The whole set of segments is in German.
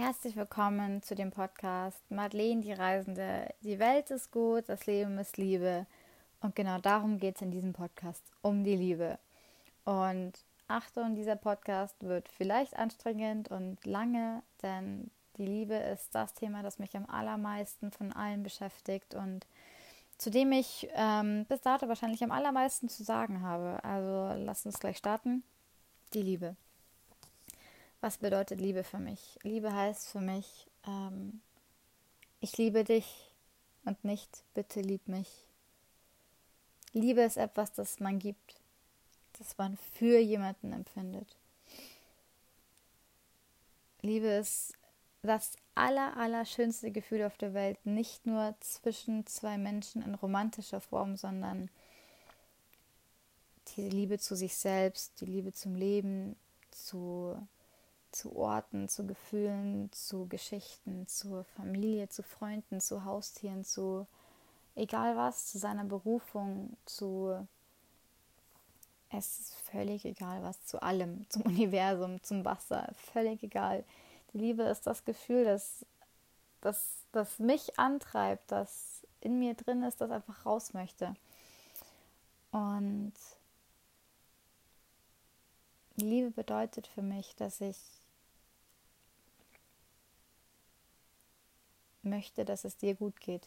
Herzlich willkommen zu dem Podcast Madeleine die Reisende. Die Welt ist gut, das Leben ist Liebe. Und genau darum geht es in diesem Podcast, um die Liebe. Und Achtung, dieser Podcast wird vielleicht anstrengend und lange, denn die Liebe ist das Thema, das mich am allermeisten von allen beschäftigt und zu dem ich ähm, bis dato wahrscheinlich am allermeisten zu sagen habe. Also lasst uns gleich starten. Die Liebe. Was bedeutet Liebe für mich? Liebe heißt für mich, ähm, ich liebe dich und nicht bitte lieb mich. Liebe ist etwas, das man gibt, das man für jemanden empfindet. Liebe ist das aller, aller schönste Gefühl auf der Welt, nicht nur zwischen zwei Menschen in romantischer Form, sondern die Liebe zu sich selbst, die Liebe zum Leben, zu, zu Orten, zu Gefühlen, zu Geschichten, zur Familie, zu Freunden, zu Haustieren, zu egal was, zu seiner Berufung, zu es ist völlig egal was, zu allem, zum Universum, zum Wasser, völlig egal. Die Liebe ist das Gefühl, das, das, das mich antreibt, das in mir drin ist, das einfach raus möchte. Und Liebe bedeutet für mich, dass ich möchte, dass es dir gut geht.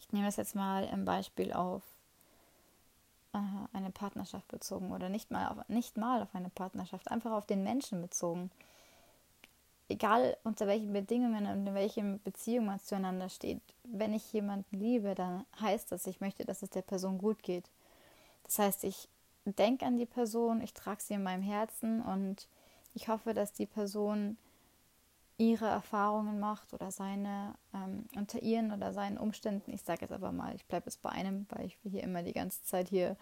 Ich nehme das jetzt mal im Beispiel auf äh, eine Partnerschaft bezogen oder nicht mal auf, nicht mal auf eine Partnerschaft, einfach auf den Menschen bezogen egal unter welchen Bedingungen und in welchen Beziehungen man zueinander steht, wenn ich jemanden liebe, dann heißt das, ich möchte, dass es der Person gut geht. Das heißt, ich denke an die Person, ich trage sie in meinem Herzen und ich hoffe, dass die Person ihre Erfahrungen macht oder seine ähm, unter ihren oder seinen Umständen. Ich sage jetzt aber mal, ich bleibe jetzt bei einem, weil ich hier immer die ganze Zeit hier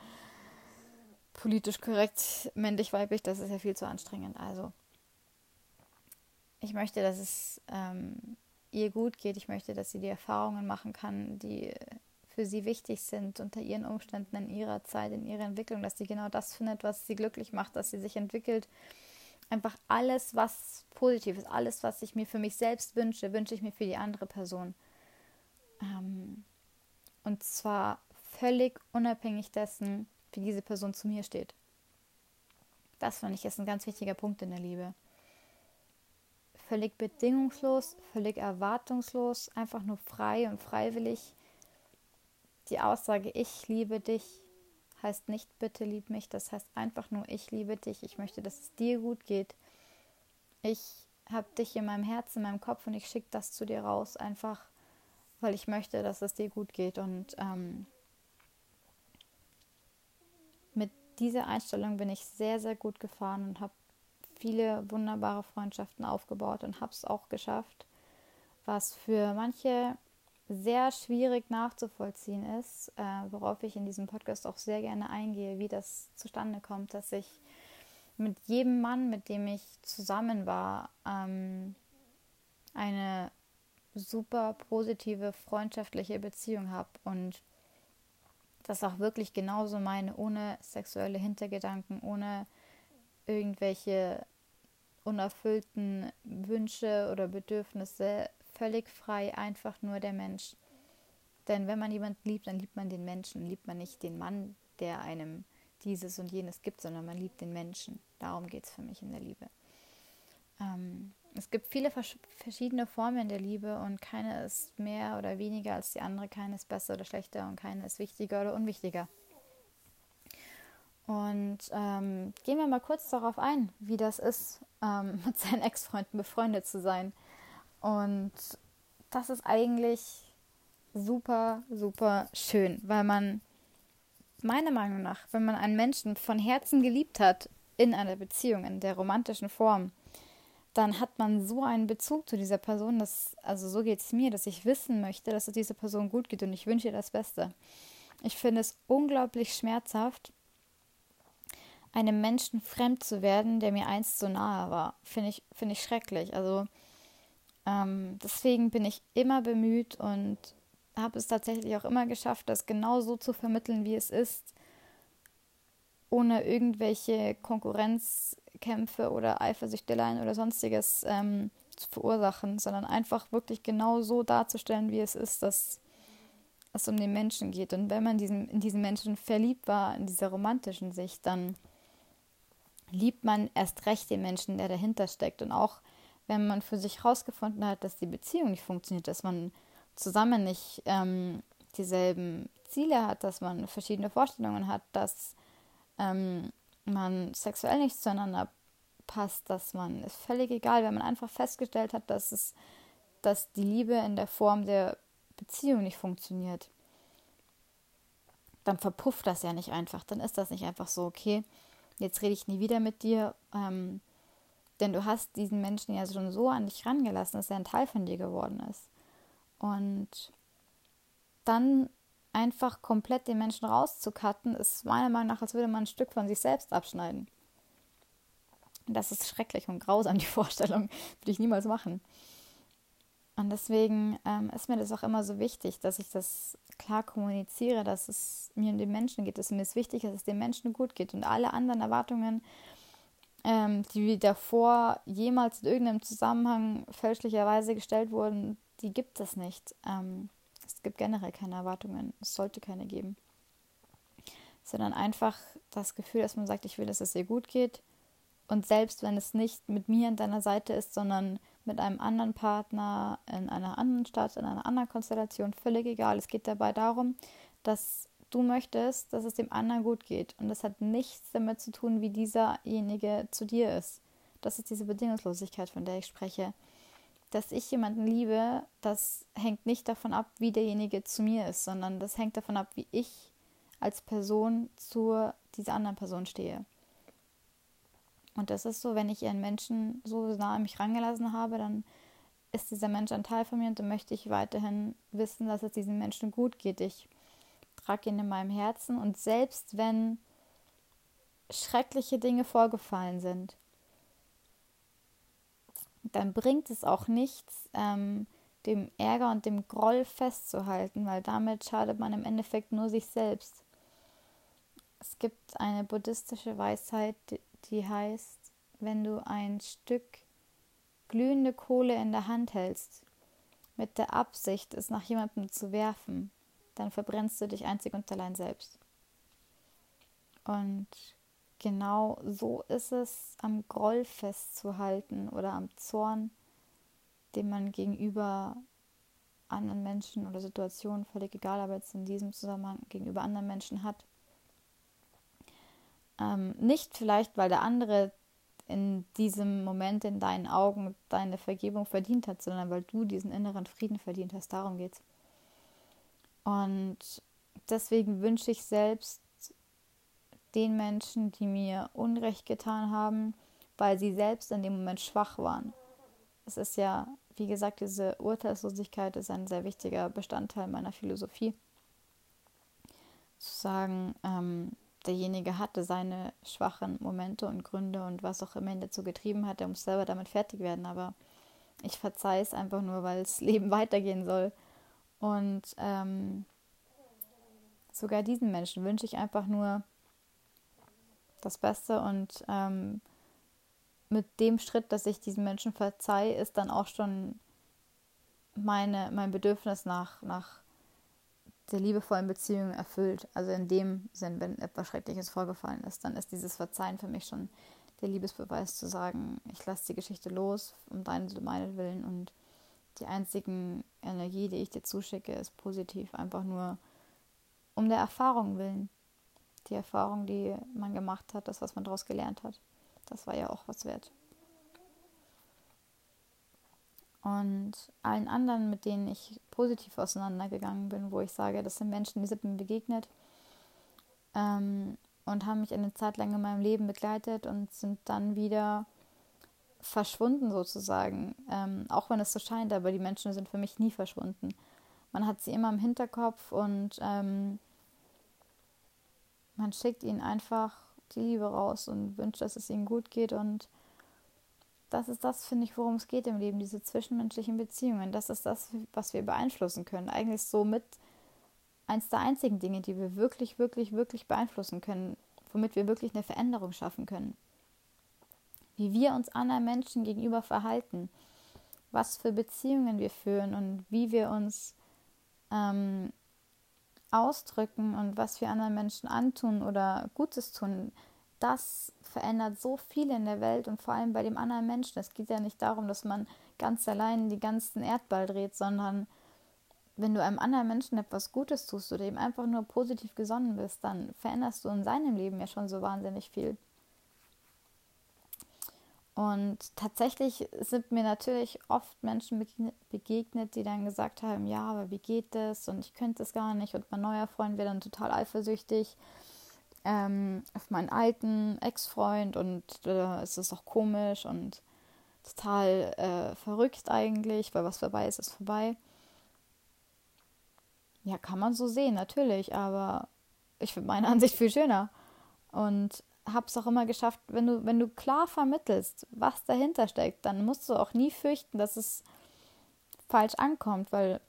politisch korrekt männlich weiblich, das ist ja viel zu anstrengend. Also ich möchte, dass es ähm, ihr gut geht. Ich möchte, dass sie die Erfahrungen machen kann, die für sie wichtig sind unter ihren Umständen in ihrer Zeit, in ihrer Entwicklung, dass sie genau das findet, was sie glücklich macht, dass sie sich entwickelt. Einfach alles, was positiv ist, alles, was ich mir für mich selbst wünsche, wünsche ich mir für die andere Person. Ähm, und zwar völlig unabhängig dessen, wie diese Person zu mir steht. Das finde ich ist ein ganz wichtiger Punkt in der Liebe völlig bedingungslos, völlig erwartungslos, einfach nur frei und freiwillig. Die Aussage, ich liebe dich, heißt nicht bitte lieb mich, das heißt einfach nur, ich liebe dich, ich möchte, dass es dir gut geht. Ich habe dich in meinem Herzen, in meinem Kopf und ich schicke das zu dir raus, einfach weil ich möchte, dass es dir gut geht. Und ähm, mit dieser Einstellung bin ich sehr, sehr gut gefahren und habe viele wunderbare Freundschaften aufgebaut und habe es auch geschafft, was für manche sehr schwierig nachzuvollziehen ist, äh, worauf ich in diesem Podcast auch sehr gerne eingehe, wie das zustande kommt, dass ich mit jedem Mann, mit dem ich zusammen war, ähm, eine super positive freundschaftliche Beziehung habe und das auch wirklich genauso meine, ohne sexuelle Hintergedanken, ohne irgendwelche unerfüllten Wünsche oder Bedürfnisse völlig frei, einfach nur der Mensch. Denn wenn man jemanden liebt, dann liebt man den Menschen, liebt man nicht den Mann, der einem dieses und jenes gibt, sondern man liebt den Menschen. Darum geht es für mich in der Liebe. Ähm, es gibt viele verschiedene Formen der Liebe und keine ist mehr oder weniger als die andere, keine ist besser oder schlechter und keine ist wichtiger oder unwichtiger. Und ähm, gehen wir mal kurz darauf ein, wie das ist, ähm, mit seinen Ex-Freunden befreundet zu sein. Und das ist eigentlich super, super schön, weil man meiner Meinung nach, wenn man einen Menschen von Herzen geliebt hat in einer Beziehung, in der romantischen Form, dann hat man so einen Bezug zu dieser Person, dass, also so geht es mir, dass ich wissen möchte, dass es dieser Person gut geht und ich wünsche ihr das Beste. Ich finde es unglaublich schmerzhaft, einem Menschen fremd zu werden, der mir einst so nahe war, finde ich, find ich schrecklich. Also ähm, deswegen bin ich immer bemüht und habe es tatsächlich auch immer geschafft, das genau so zu vermitteln, wie es ist, ohne irgendwelche Konkurrenzkämpfe oder Eifersüchteleien oder sonstiges ähm, zu verursachen, sondern einfach wirklich genau so darzustellen, wie es ist, dass es um den Menschen geht. Und wenn man diesen, in diesen Menschen verliebt war, in dieser romantischen Sicht, dann liebt man erst recht den Menschen, der dahinter steckt. Und auch wenn man für sich herausgefunden hat, dass die Beziehung nicht funktioniert, dass man zusammen nicht ähm, dieselben Ziele hat, dass man verschiedene Vorstellungen hat, dass ähm, man sexuell nicht zueinander passt, dass man, ist völlig egal, wenn man einfach festgestellt hat, dass es, dass die Liebe in der Form der Beziehung nicht funktioniert, dann verpufft das ja nicht einfach. Dann ist das nicht einfach so, okay, jetzt rede ich nie wieder mit dir, ähm, denn du hast diesen Menschen ja schon so an dich rangelassen, dass er ein Teil von dir geworden ist. Und dann einfach komplett den Menschen rauszukatten, ist meiner Meinung nach, als würde man ein Stück von sich selbst abschneiden. Das ist schrecklich und grausam, die Vorstellung. Würde ich niemals machen. Und deswegen ähm, ist mir das auch immer so wichtig, dass ich das klar kommuniziere, dass es mir um den Menschen geht, dass mir es wichtig ist, dass es den Menschen gut geht. Und alle anderen Erwartungen, ähm, die davor jemals in irgendeinem Zusammenhang fälschlicherweise gestellt wurden, die gibt es nicht. Ähm, es gibt generell keine Erwartungen. Es sollte keine geben. Sondern einfach das Gefühl, dass man sagt, ich will, dass es dir gut geht. Und selbst wenn es nicht mit mir an deiner Seite ist, sondern mit einem anderen Partner in einer anderen Stadt, in einer anderen Konstellation, völlig egal. Es geht dabei darum, dass du möchtest, dass es dem anderen gut geht. Und das hat nichts damit zu tun, wie dieserjenige zu dir ist. Das ist diese Bedingungslosigkeit, von der ich spreche dass ich jemanden liebe, das hängt nicht davon ab, wie derjenige zu mir ist, sondern das hängt davon ab, wie ich als Person zu dieser anderen Person stehe. Und das ist so, wenn ich einen Menschen so nah an mich rangelassen habe, dann ist dieser Mensch ein Teil von mir und dann möchte ich weiterhin wissen, dass es diesem Menschen gut geht. Ich trage ihn in meinem Herzen und selbst wenn schreckliche Dinge vorgefallen sind, dann bringt es auch nichts, ähm, dem Ärger und dem Groll festzuhalten, weil damit schadet man im Endeffekt nur sich selbst. Es gibt eine buddhistische Weisheit, die heißt, wenn du ein Stück glühende Kohle in der Hand hältst, mit der Absicht, es nach jemandem zu werfen, dann verbrennst du dich einzig und allein selbst. Und genau so ist es, am Groll festzuhalten oder am Zorn, den man gegenüber anderen Menschen oder Situationen, völlig egal, aber jetzt in diesem Zusammenhang gegenüber anderen Menschen hat. Ähm, nicht vielleicht, weil der andere in diesem Moment in deinen Augen deine Vergebung verdient hat, sondern weil du diesen inneren Frieden verdient hast. Darum geht's. Und deswegen wünsche ich selbst den Menschen, die mir Unrecht getan haben, weil sie selbst in dem Moment schwach waren. Es ist ja, wie gesagt, diese Urteilslosigkeit ist ein sehr wichtiger Bestandteil meiner Philosophie. Zu sagen, ähm, derjenige hatte seine schwachen Momente und Gründe und was auch immer ihn dazu getrieben hat, er muss selber damit fertig werden, aber ich verzeihe es einfach nur, weil das Leben weitergehen soll. Und ähm, sogar diesen Menschen wünsche ich einfach nur, das Beste und ähm, mit dem Schritt, dass ich diesen Menschen verzeihe, ist dann auch schon meine, mein Bedürfnis nach, nach der liebevollen Beziehung erfüllt. Also in dem Sinn, wenn etwas Schreckliches vorgefallen ist, dann ist dieses Verzeihen für mich schon der Liebesbeweis zu sagen, ich lasse die Geschichte los, um deinen und meinen Willen und die einzigen Energie, die ich dir zuschicke, ist positiv, einfach nur um der Erfahrung willen die Erfahrung, die man gemacht hat, das, was man daraus gelernt hat. Das war ja auch was wert. Und allen anderen, mit denen ich positiv auseinandergegangen bin, wo ich sage, das sind Menschen, die sind mir begegnet ähm, und haben mich eine Zeit lang in meinem Leben begleitet und sind dann wieder verschwunden sozusagen. Ähm, auch wenn es so scheint, aber die Menschen sind für mich nie verschwunden. Man hat sie immer im Hinterkopf und ähm, man schickt ihnen einfach die Liebe raus und wünscht, dass es ihnen gut geht. Und das ist das, finde ich, worum es geht im Leben, diese zwischenmenschlichen Beziehungen. Das ist das, was wir beeinflussen können. Eigentlich so mit eins der einzigen Dinge, die wir wirklich, wirklich, wirklich beeinflussen können, womit wir wirklich eine Veränderung schaffen können. Wie wir uns anderen Menschen gegenüber verhalten, was für Beziehungen wir führen und wie wir uns ähm, ausdrücken und was wir anderen Menschen antun oder Gutes tun, das verändert so viel in der Welt und vor allem bei dem anderen Menschen. Es geht ja nicht darum, dass man ganz allein die ganzen Erdball dreht, sondern wenn du einem anderen Menschen etwas Gutes tust oder ihm einfach nur positiv gesonnen bist, dann veränderst du in seinem Leben ja schon so wahnsinnig viel. Und tatsächlich sind mir natürlich oft Menschen begegnet, die dann gesagt haben, ja, aber wie geht das und ich könnte es gar nicht und mein neuer Freund wäre dann total eifersüchtig ähm, auf meinen alten Ex-Freund und äh, es ist auch komisch und total äh, verrückt eigentlich, weil was vorbei ist, ist vorbei. Ja, kann man so sehen, natürlich, aber ich finde meine Ansicht viel schöner. Und habe es auch immer geschafft, wenn du, wenn du klar vermittelst, was dahinter steckt, dann musst du auch nie fürchten, dass es falsch ankommt, weil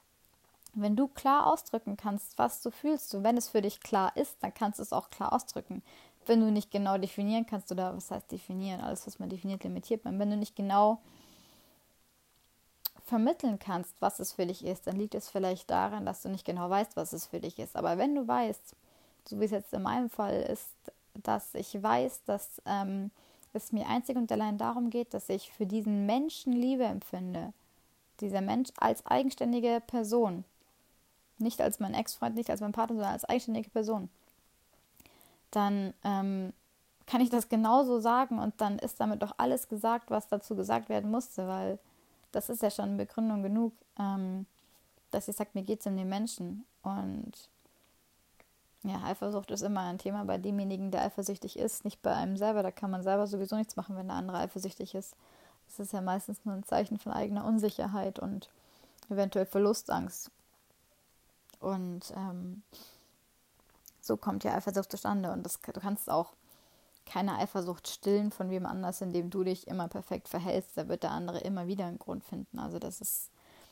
wenn du klar ausdrücken kannst, was du fühlst und wenn es für dich klar ist, dann kannst du es auch klar ausdrücken. Wenn du nicht genau definieren kannst, oder was heißt definieren, alles, was man definiert, limitiert man, wenn du nicht genau vermitteln kannst, was es für dich ist, dann liegt es vielleicht daran, dass du nicht genau weißt, was es für dich ist. Aber wenn du weißt, so wie es jetzt in meinem Fall ist, dass ich weiß, dass ähm, es mir einzig und allein darum geht, dass ich für diesen Menschen Liebe empfinde. Dieser Mensch als eigenständige Person. Nicht als mein Ex-Freund, nicht als mein Partner, sondern als eigenständige Person. Dann ähm, kann ich das genauso sagen und dann ist damit doch alles gesagt, was dazu gesagt werden musste, weil das ist ja schon Begründung genug, ähm, dass ich sage, mir geht es um den Menschen. Und ja, Eifersucht ist immer ein Thema bei demjenigen, der eifersüchtig ist, nicht bei einem selber. Da kann man selber sowieso nichts machen, wenn der andere eifersüchtig ist. Das ist ja meistens nur ein Zeichen von eigener Unsicherheit und eventuell Verlustangst. Und ähm, so kommt ja Eifersucht zustande. Und das, du kannst auch keine Eifersucht stillen von wem anders, indem du dich immer perfekt verhältst. Da wird der andere immer wieder einen Grund finden. Also das ist,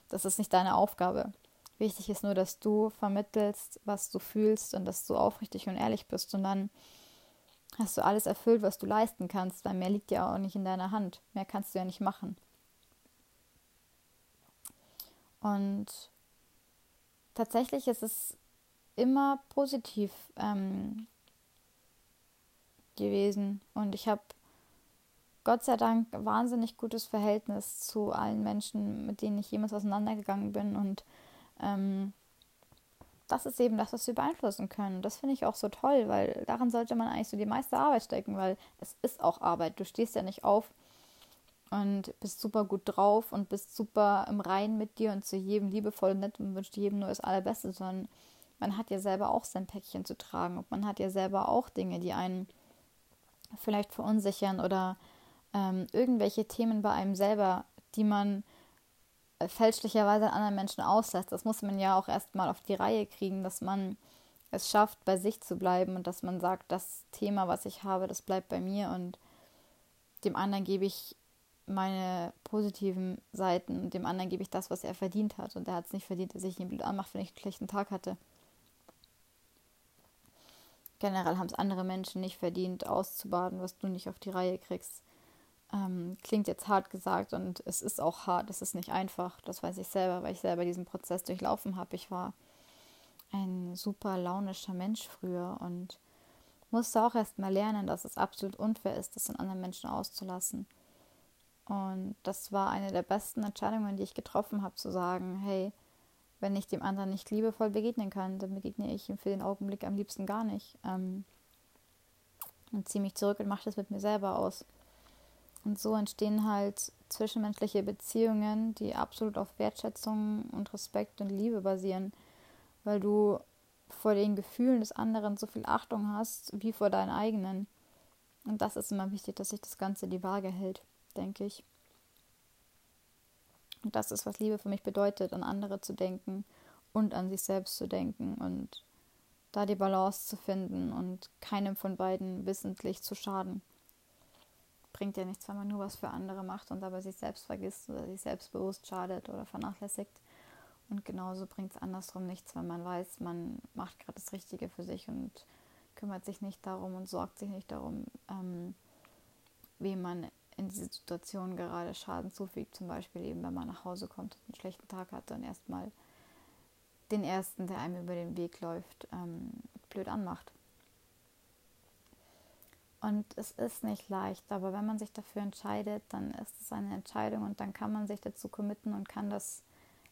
das ist nicht deine Aufgabe. Wichtig ist nur, dass du vermittelst, was du fühlst und dass du aufrichtig und ehrlich bist. Und dann hast du alles erfüllt, was du leisten kannst, weil mehr liegt ja auch nicht in deiner Hand. Mehr kannst du ja nicht machen. Und tatsächlich ist es immer positiv ähm, gewesen. Und ich habe Gott sei Dank wahnsinnig gutes Verhältnis zu allen Menschen, mit denen ich jemals auseinandergegangen bin. Und ähm, das ist eben das, was wir beeinflussen können. Das finde ich auch so toll, weil daran sollte man eigentlich so die meiste Arbeit stecken, weil es ist auch Arbeit. Du stehst ja nicht auf und bist super gut drauf und bist super im Reinen mit dir und zu jedem liebevoll und nett und wünscht jedem nur das Allerbeste, sondern man hat ja selber auch sein Päckchen zu tragen und man hat ja selber auch Dinge, die einen vielleicht verunsichern oder ähm, irgendwelche Themen bei einem selber, die man fälschlicherweise an anderen Menschen auslässt. Das muss man ja auch erstmal auf die Reihe kriegen, dass man es schafft, bei sich zu bleiben und dass man sagt, das Thema, was ich habe, das bleibt bei mir und dem anderen gebe ich meine positiven Seiten und dem anderen gebe ich das, was er verdient hat. Und er hat es nicht verdient, dass ich ihn blöd anmache, wenn ich einen schlechten Tag hatte. Generell haben es andere Menschen nicht verdient, auszubaden, was du nicht auf die Reihe kriegst. Ähm, klingt jetzt hart gesagt und es ist auch hart, es ist nicht einfach. Das weiß ich selber, weil ich selber diesen Prozess durchlaufen habe. Ich war ein super launischer Mensch früher und musste auch erst mal lernen, dass es absolut unfair ist, das in anderen Menschen auszulassen. Und das war eine der besten Entscheidungen, die ich getroffen habe, zu sagen, hey, wenn ich dem anderen nicht liebevoll begegnen kann, dann begegne ich ihm für den Augenblick am liebsten gar nicht. Ähm, und ziehe mich zurück und mache das mit mir selber aus. Und so entstehen halt zwischenmenschliche Beziehungen, die absolut auf Wertschätzung und Respekt und Liebe basieren, weil du vor den Gefühlen des anderen so viel Achtung hast wie vor deinen eigenen. Und das ist immer wichtig, dass sich das Ganze die Waage hält, denke ich. Und das ist, was Liebe für mich bedeutet, an andere zu denken und an sich selbst zu denken und da die Balance zu finden und keinem von beiden wissentlich zu schaden. Bringt ja nichts, wenn man nur was für andere macht und dabei sich selbst vergisst oder sich selbstbewusst schadet oder vernachlässigt. Und genauso bringt es andersrum nichts, wenn man weiß, man macht gerade das Richtige für sich und kümmert sich nicht darum und sorgt sich nicht darum, ähm, wem man in diese Situation gerade Schaden zufügt, zum Beispiel eben, wenn man nach Hause kommt und einen schlechten Tag hatte und erstmal den ersten, der einem über den Weg läuft, ähm, blöd anmacht. Und es ist nicht leicht, aber wenn man sich dafür entscheidet, dann ist es eine Entscheidung und dann kann man sich dazu committen und kann das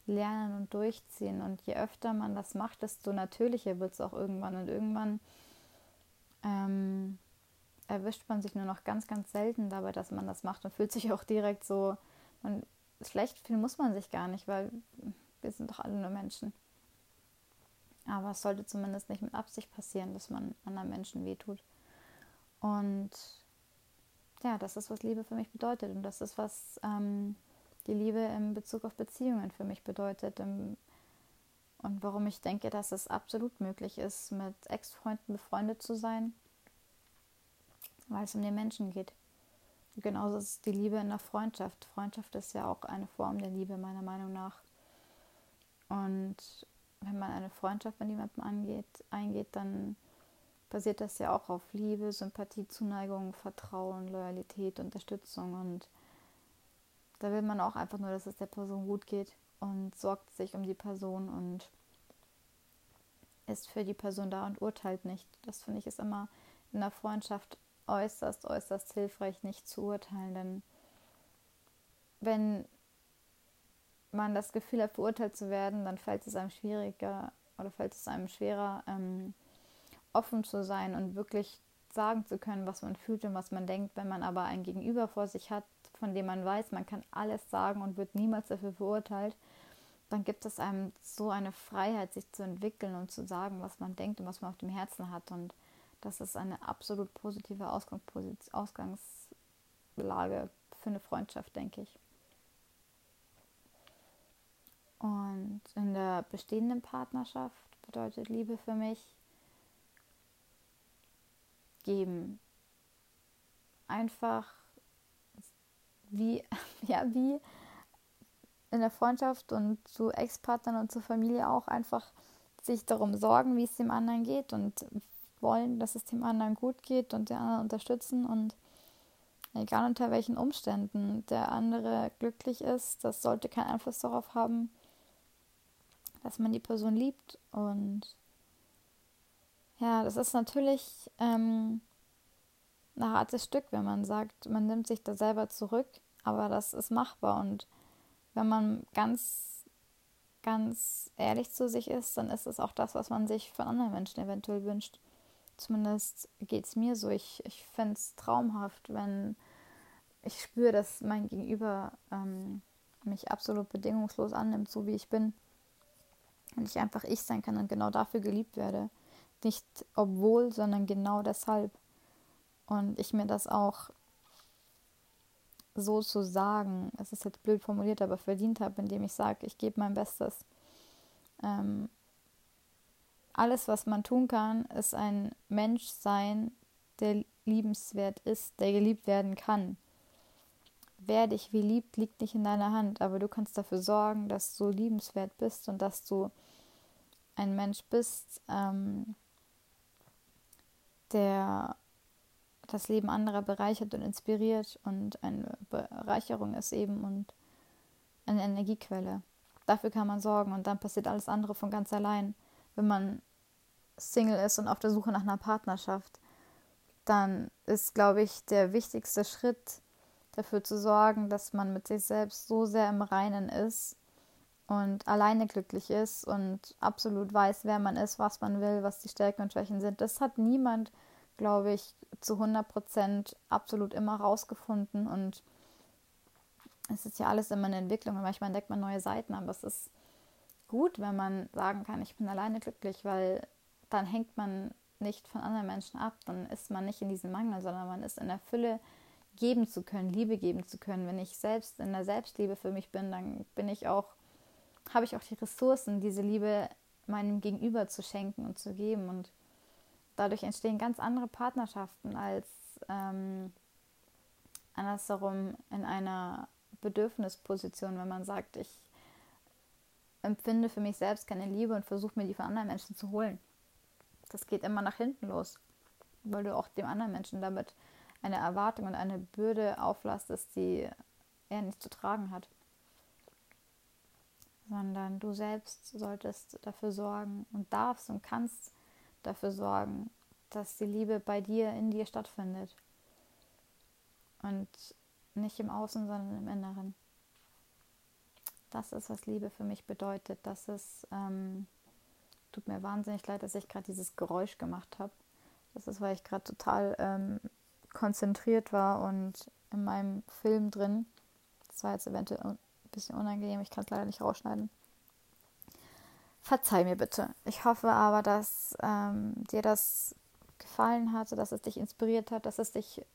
lernen und durchziehen. Und je öfter man das macht, desto natürlicher wird es auch irgendwann. Und irgendwann ähm, erwischt man sich nur noch ganz, ganz selten dabei, dass man das macht und fühlt sich auch direkt so, man, schlecht fühlen muss man sich gar nicht, weil wir sind doch alle nur Menschen. Aber es sollte zumindest nicht mit Absicht passieren, dass man anderen Menschen wehtut. Und ja, das ist, was Liebe für mich bedeutet. Und das ist, was ähm, die Liebe in Bezug auf Beziehungen für mich bedeutet. und warum ich denke, dass es absolut möglich ist, mit Ex-Freunden befreundet zu sein, weil es um den Menschen geht. genauso ist die Liebe in der Freundschaft. Freundschaft ist ja auch eine Form der Liebe, meiner Meinung nach. Und wenn man eine Freundschaft mit jemandem angeht, eingeht, dann basiert das ja auch auf Liebe, Sympathie, Zuneigung, Vertrauen, Loyalität, Unterstützung und da will man auch einfach nur, dass es der Person gut geht und sorgt sich um die Person und ist für die Person da und urteilt nicht. Das finde ich ist immer in der Freundschaft äußerst, äußerst hilfreich, nicht zu urteilen, denn wenn man das Gefühl hat, verurteilt zu werden, dann fällt es einem schwieriger oder fällt es einem schwerer, ähm, offen zu sein und wirklich sagen zu können, was man fühlt und was man denkt. Wenn man aber ein Gegenüber vor sich hat, von dem man weiß, man kann alles sagen und wird niemals dafür verurteilt, dann gibt es einem so eine Freiheit, sich zu entwickeln und zu sagen, was man denkt und was man auf dem Herzen hat. Und das ist eine absolut positive Ausgangslage für eine Freundschaft, denke ich. Und in der bestehenden Partnerschaft bedeutet Liebe für mich geben. Einfach wie, ja, wie in der Freundschaft und zu Ex-Partnern und zur Familie auch einfach sich darum sorgen, wie es dem anderen geht und wollen, dass es dem anderen gut geht und den anderen unterstützen und egal unter welchen Umständen der andere glücklich ist, das sollte keinen Einfluss darauf haben, dass man die Person liebt. Und ja, das ist natürlich ähm, ein hartes Stück, wenn man sagt, man nimmt sich da selber zurück, aber das ist machbar. Und wenn man ganz, ganz ehrlich zu sich ist, dann ist es auch das, was man sich von anderen Menschen eventuell wünscht. Zumindest geht es mir so. Ich, ich fände es traumhaft, wenn ich spüre, dass mein Gegenüber ähm, mich absolut bedingungslos annimmt, so wie ich bin und ich einfach ich sein kann und genau dafür geliebt werde. Nicht obwohl, sondern genau deshalb. Und ich mir das auch so zu sagen, es ist jetzt blöd formuliert, aber verdient habe, indem ich sage, ich gebe mein Bestes. Ähm, alles, was man tun kann, ist ein Mensch sein, der liebenswert ist, der geliebt werden kann. Wer dich wie liebt, liegt nicht in deiner Hand, aber du kannst dafür sorgen, dass du liebenswert bist und dass du ein Mensch bist, ähm, der das Leben anderer bereichert und inspiriert und eine Bereicherung ist eben und eine Energiequelle. Dafür kann man sorgen und dann passiert alles andere von ganz allein. Wenn man Single ist und auf der Suche nach einer Partnerschaft, dann ist, glaube ich, der wichtigste Schritt dafür zu sorgen, dass man mit sich selbst so sehr im Reinen ist, und alleine glücklich ist und absolut weiß, wer man ist, was man will, was die Stärken und Schwächen sind. Das hat niemand, glaube ich, zu 100 Prozent absolut immer rausgefunden und es ist ja alles immer eine Entwicklung und manchmal entdeckt man neue Seiten, aber es ist gut, wenn man sagen kann, ich bin alleine glücklich, weil dann hängt man nicht von anderen Menschen ab, dann ist man nicht in diesem Mangel, sondern man ist in der Fülle geben zu können, Liebe geben zu können. Wenn ich selbst in der Selbstliebe für mich bin, dann bin ich auch habe ich auch die Ressourcen, diese Liebe meinem Gegenüber zu schenken und zu geben. Und dadurch entstehen ganz andere Partnerschaften als ähm, andersherum in einer Bedürfnisposition, wenn man sagt, ich empfinde für mich selbst keine Liebe und versuche mir die von anderen Menschen zu holen. Das geht immer nach hinten los, weil du auch dem anderen Menschen damit eine Erwartung und eine Bürde auflastest, die er nicht zu tragen hat. Sondern du selbst solltest dafür sorgen und darfst und kannst dafür sorgen, dass die Liebe bei dir, in dir stattfindet. Und nicht im Außen, sondern im Inneren. Das ist, was Liebe für mich bedeutet. Das ist, ähm, tut mir wahnsinnig leid, dass ich gerade dieses Geräusch gemacht habe. Das ist, weil ich gerade total ähm, konzentriert war und in meinem Film drin. Das war jetzt eventuell bisschen unangenehm, ich kann es leider nicht rausschneiden. Verzeih mir bitte. Ich hoffe aber, dass ähm, dir das gefallen hatte, dass es dich inspiriert hat, dass es dich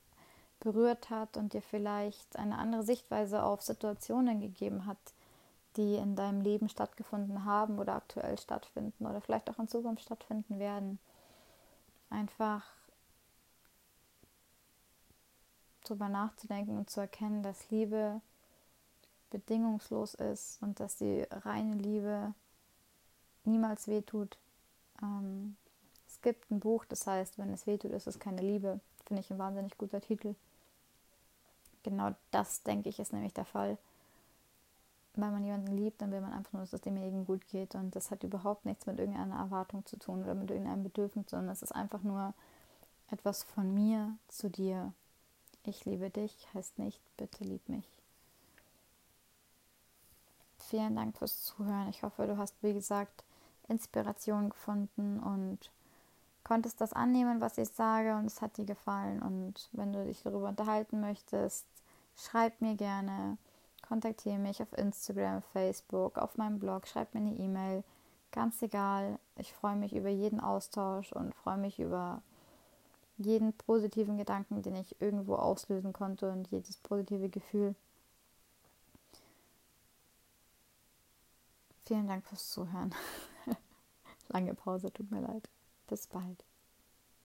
berührt hat und dir vielleicht eine andere Sichtweise auf Situationen gegeben hat, die in deinem Leben stattgefunden haben oder aktuell stattfinden oder vielleicht auch in Zukunft stattfinden werden. Einfach darüber nachzudenken und zu erkennen, dass Liebe bedingungslos ist und dass die reine Liebe niemals wehtut. Ähm, es gibt ein Buch, das heißt, wenn es wehtut, ist es keine Liebe. Finde ich ein wahnsinnig guter Titel. Genau das, denke ich, ist nämlich der Fall. Wenn man jemanden liebt, dann will man einfach nur, dass es demjenigen gut geht. Und das hat überhaupt nichts mit irgendeiner Erwartung zu tun oder mit irgendeinem Bedürfnis, sondern es ist einfach nur etwas von mir zu dir. Ich liebe dich heißt nicht, bitte lieb mich. Vielen Dank fürs Zuhören. Ich hoffe, du hast, wie gesagt, Inspiration gefunden und konntest das annehmen, was ich sage und es hat dir gefallen. Und wenn du dich darüber unterhalten möchtest, schreib mir gerne, kontaktiere mich auf Instagram, Facebook, auf meinem Blog, schreib mir eine E-Mail. Ganz egal, ich freue mich über jeden Austausch und freue mich über jeden positiven Gedanken, den ich irgendwo auslösen konnte und jedes positive Gefühl. Vielen Dank fürs Zuhören. Lange Pause, tut mir leid. Bis bald.